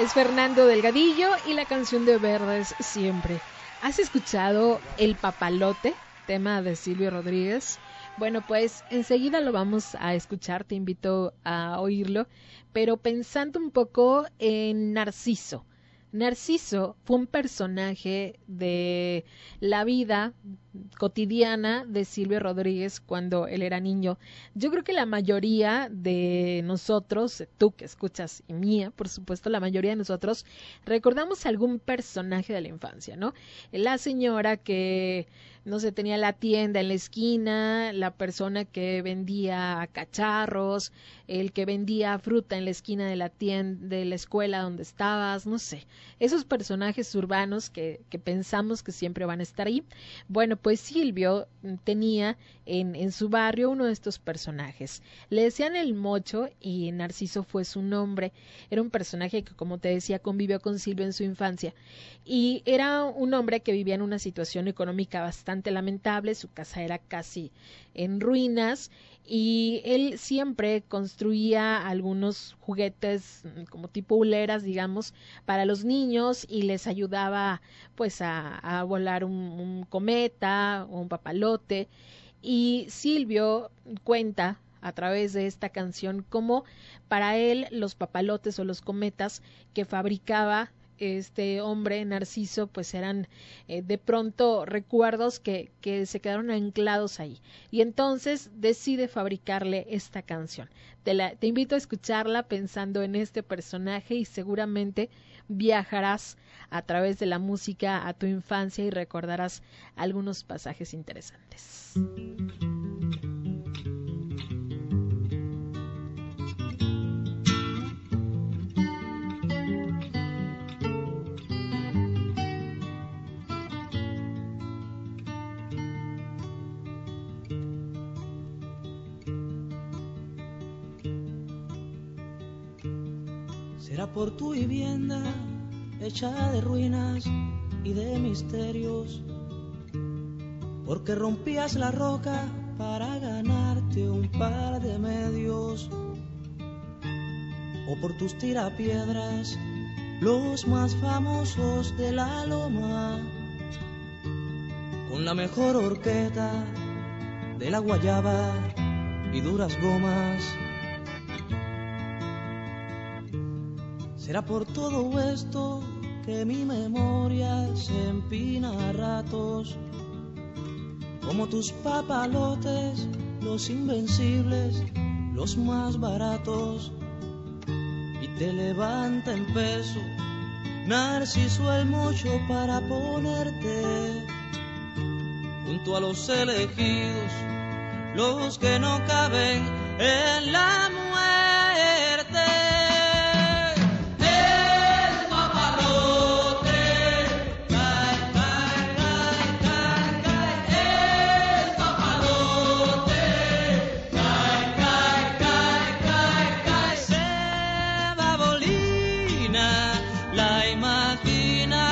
Es Fernando Delgadillo y la canción de Verdes siempre. ¿Has escuchado El Papalote, tema de Silvio Rodríguez? Bueno, pues enseguida lo vamos a escuchar, te invito a oírlo, pero pensando un poco en Narciso. Narciso fue un personaje de la vida cotidiana de Silvio Rodríguez cuando él era niño. Yo creo que la mayoría de nosotros, tú que escuchas y mía, por supuesto, la mayoría de nosotros recordamos algún personaje de la infancia, ¿no? La señora que no sé, tenía la tienda en la esquina, la persona que vendía cacharros, el que vendía fruta en la esquina de la tienda, de la escuela donde estabas, no sé, esos personajes urbanos que, que pensamos que siempre van a estar ahí. Bueno, pues Silvio tenía en, en su barrio uno de estos personajes. Le decían el mocho y Narciso fue su nombre. Era un personaje que, como te decía, convivió con Silvio en su infancia. Y era un hombre que vivía en una situación económica bastante lamentable, su casa era casi en ruinas y él siempre construía algunos juguetes mm, como tipo huleras, digamos, para los niños y les ayudaba pues a, volar un, un cometa o un papalote. Y Silvio cuenta a través de esta canción cómo para él los papalotes o los cometas que fabricaba este hombre Narciso pues eran eh, de pronto recuerdos que, que se quedaron anclados ahí y entonces decide fabricarle esta canción te, la, te invito a escucharla pensando en este personaje y seguramente viajarás a través de la música a tu infancia y recordarás algunos pasajes interesantes. Por tu vivienda hecha de ruinas y de misterios, porque rompías la roca para ganarte un par de medios, o por tus tirapiedras, los más famosos de la loma, con la mejor horqueta de la guayaba y duras gomas. Será por todo esto que mi memoria se empina a ratos. Como tus papalotes, los invencibles, los más baratos, y te levanta en peso, Narciso el mocho para ponerte junto a los elegidos, los que no caben en la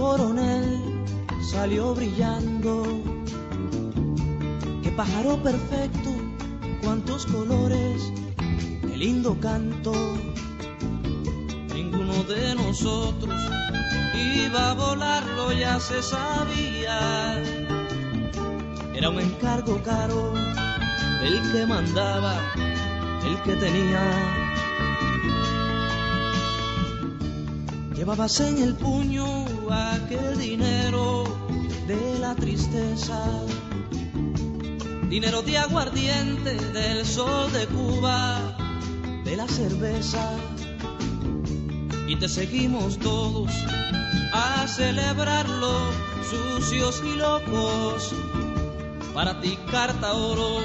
coronel salió brillando. Qué pájaro perfecto, cuántos colores, qué lindo canto. Ninguno de nosotros iba a volarlo, ya se sabía. Era un encargo caro, el que mandaba, el que tenía Llevabas en el puño aquel dinero de la tristeza, dinero de aguardiente del sol de Cuba, de la cerveza. Y te seguimos todos a celebrarlo, sucios y locos. Para ti carta oro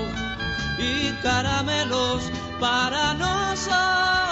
y caramelos para nosotros.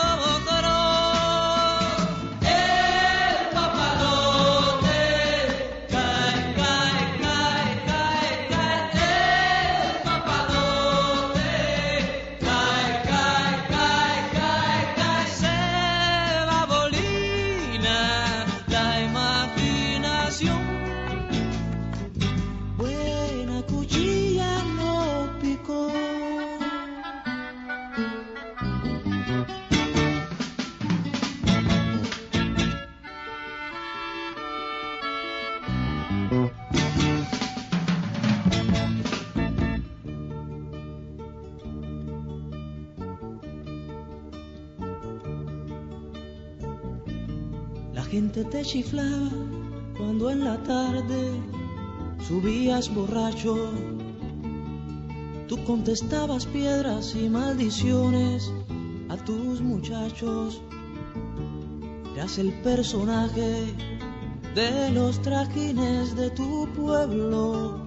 Te chiflaba cuando en la tarde subías borracho. Tú contestabas piedras y maldiciones a tus muchachos. Eras el personaje de los trajines de tu pueblo.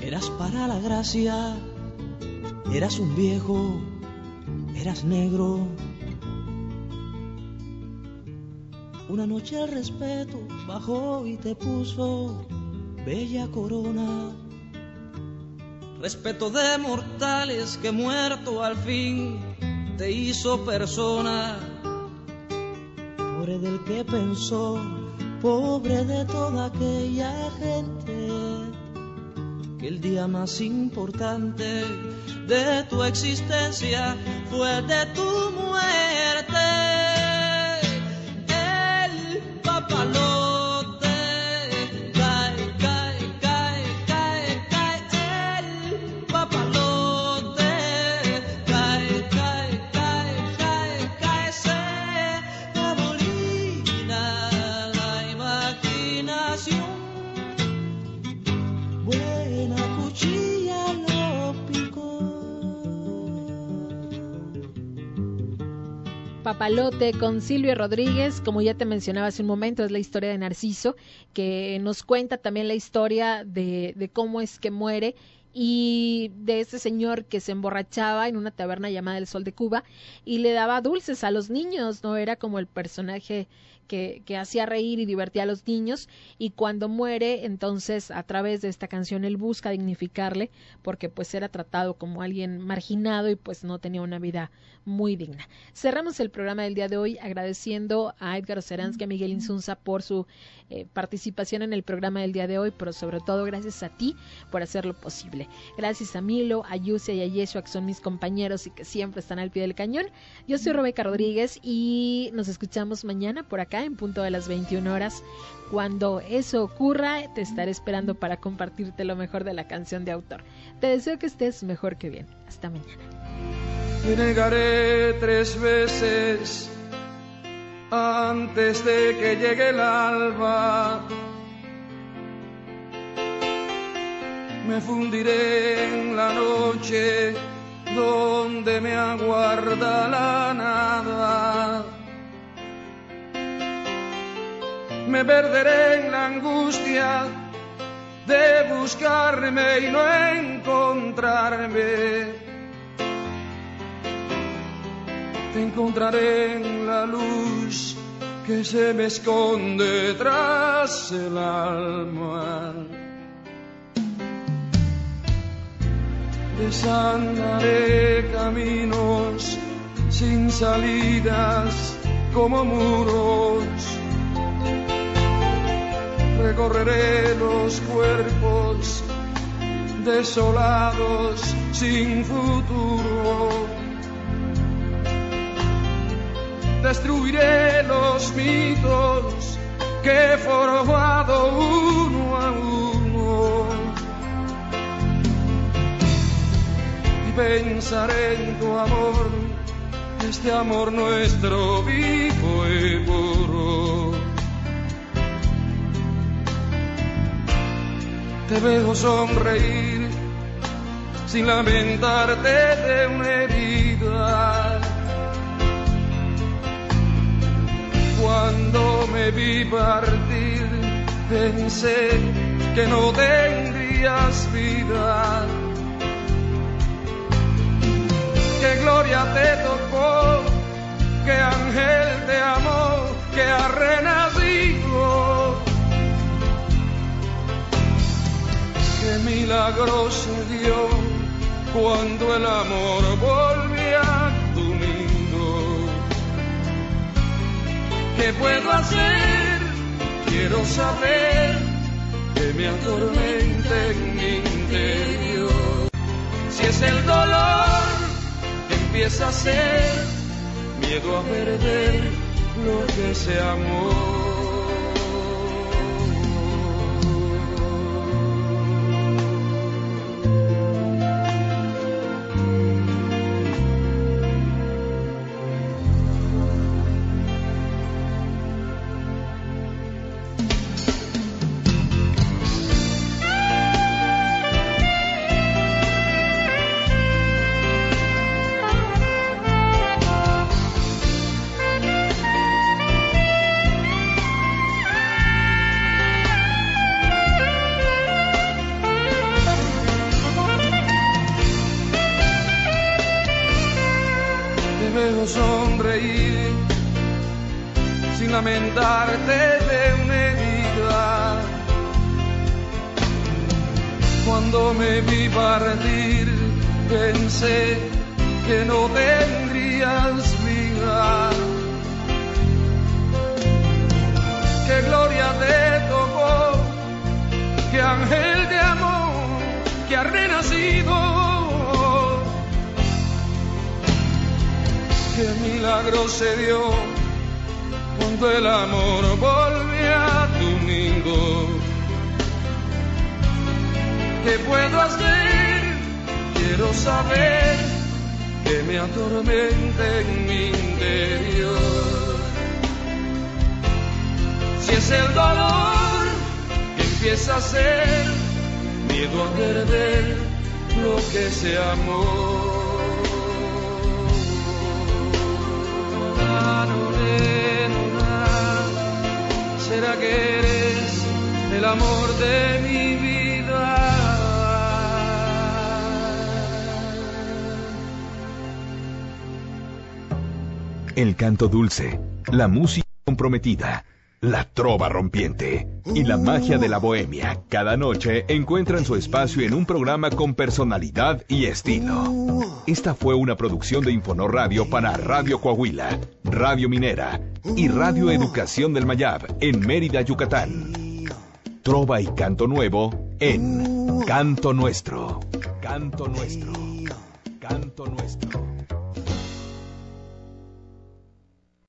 Eras para la gracia, eras un viejo, eras negro Una noche el respeto bajó y te puso bella corona. Respeto de mortales que muerto al fin te hizo persona. Pobre del que pensó, pobre de toda aquella gente, que el día más importante de tu existencia fue de tu muerte. Papalote con Silvio Rodríguez, como ya te mencionaba hace un momento, es la historia de Narciso, que nos cuenta también la historia de, de cómo es que muere y de ese señor que se emborrachaba en una taberna llamada El Sol de Cuba y le daba dulces a los niños, no era como el personaje que, que, hacía reír y divertía a los niños y cuando muere entonces a través de esta canción él busca dignificarle porque pues era tratado como alguien marginado y pues no tenía una vida muy digna. Cerramos el programa del día de hoy agradeciendo a Edgar Oceransky, a Miguel Insunza por su eh, participación en el programa del día de hoy, pero sobre todo gracias a ti por hacerlo posible. Gracias a Milo, a Yusia y a Yeshua, que son mis compañeros y que siempre están al pie del cañón. Yo soy Rebeca Rodríguez y nos escuchamos mañana por acá en punto de las 21 horas. Cuando eso ocurra, te estaré esperando para compartirte lo mejor de la canción de autor. Te deseo que estés mejor que bien. Hasta mañana. Te negaré tres veces antes de que llegue el alba. Me fundiré en la noche donde me aguarda la nada. Me perderé en la angustia de buscarme y no encontrarme. Te encontraré en la luz que se me esconde tras el alma. Desandaré caminos sin salidas como muros. Recorreré los cuerpos desolados sin futuro. Destruiré los mitos que he forjado uno a uno. Y pensaré en tu amor, este amor nuestro vivo y puro. Te veo sonreír sin lamentarte de una herida. Cuando me vi partir, pensé que no tendrías vida. Que gloria te tocó, que ángel te amó, que ha renacido. Que milagro se dio cuando el amor volvió a tu. ¿Qué puedo hacer? Quiero saber que me atormenta en mi interior. Si es el dolor empieza a ser miedo a perder lo que se amó. Sonreír sin lamentarte de una herida. Cuando me vi partir, pensé que no tendrías vida. Que gloria te tocó, que ángel de amor que ha renacido. Que milagro se dio cuando el amor volvió a nido. ¿Qué puedo hacer? Quiero saber que me atormenta en mi interior. Si es el dolor que empieza a ser miedo a perder lo que se amó. ¿Será que eres el amor de mi vida? El canto dulce, la música comprometida la trova rompiente y la magia de la bohemia cada noche encuentran su espacio en un programa con personalidad y estilo. Esta fue una producción de Infonor Radio para Radio Coahuila, Radio Minera y Radio Educación del Mayab en Mérida, Yucatán. Trova y canto nuevo en Canto Nuestro. Canto Nuestro. Canto Nuestro.